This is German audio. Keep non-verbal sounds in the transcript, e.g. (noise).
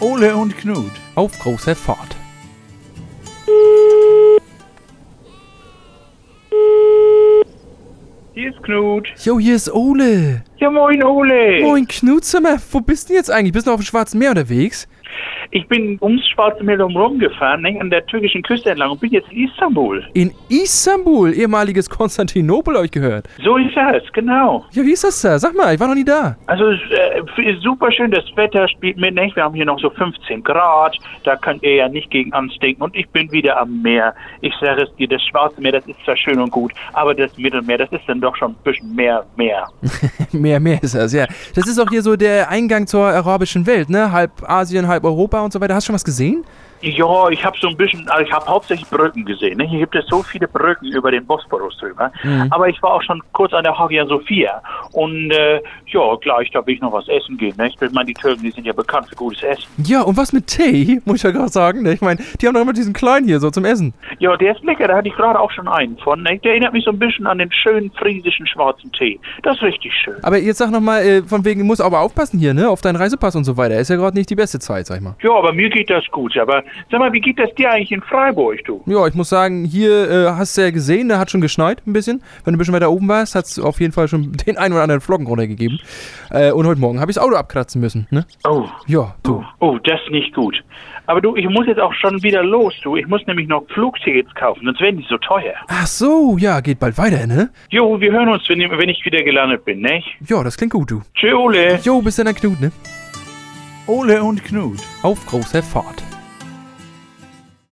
Ole und Knut. Auf großer Fahrt. Hier ist Knut. Jo, hier ist Ole. Ja, moin Ole. Moin Knut, sag mal, wo bist du jetzt eigentlich? Bist du auf dem Schwarzen Meer unterwegs? Ich bin ums Schwarze Meer rumgefahren, an der türkischen Küste entlang und bin jetzt in Istanbul. In Istanbul, ehemaliges Konstantinopel, ich gehört. So ist das, genau. Ja, wie ist das da? Sag mal, ich war noch nie da. Also äh, ist super schön, das Wetter spielt mit, nicht? Wir haben hier noch so 15 Grad, da könnt ihr ja nicht gegen anstinken und ich bin wieder am Meer. Ich sage es dir, das Schwarze Meer, das ist zwar schön und gut, aber das Mittelmeer, das ist dann doch schon ein bisschen mehr Meer. (laughs) mehr, mehr ist das, ja. Das ist auch hier so der Eingang zur arabischen Welt, ne? Halb Asien, halb Europa und so weiter. Hast du schon was gesehen? Ja, ich habe so ein bisschen, also ich habe hauptsächlich Brücken gesehen. Ne? Hier gibt es so viele Brücken über den Bosporus drüber. Mhm. Aber ich war auch schon kurz an der Hagia Sophia. Und äh, ja, gleich, da will ich noch was essen gehen. Ne? Ich meine, die Türken, die sind ja bekannt für gutes Essen. Ja, und was mit Tee, (laughs) muss ich ja gerade sagen. Ne? Ich meine, die haben doch immer diesen kleinen hier so zum Essen. Ja, der ist lecker, da hatte ich gerade auch schon einen von. Ne? Der erinnert mich so ein bisschen an den schönen friesischen schwarzen Tee. Das ist richtig schön. Aber jetzt sag nochmal, äh, von wegen, du musst aber aufpassen hier, ne? Auf deinen Reisepass und so weiter. Ist ja gerade nicht die beste Zeit, sag ich mal. Ja, aber mir geht das gut. Aber sag mal, wie geht das dir eigentlich in Freiburg, du? Ja, ich muss sagen, hier äh, hast du ja gesehen, da hat schon geschneit ein bisschen. Wenn du ein bisschen weiter oben warst, hat es auf jeden Fall schon (laughs) den einen oder anderen Flocken runtergegeben. Äh, und heute Morgen habe ich das Auto abkratzen müssen, ne? Oh, Ja, du. oh, das ist nicht gut. Aber du, ich muss jetzt auch schon wieder los, du. Ich muss nämlich noch Flugtickets kaufen, sonst werden die so teuer. Ach so, ja, geht bald weiter, ne? Jo, wir hören uns, wenn, wenn ich wieder gelandet bin, ne? Ja, das klingt gut, du. Tschö, Ole. Jo, bis dann, Knut, ne? Ole und Knut. Auf großer Fahrt.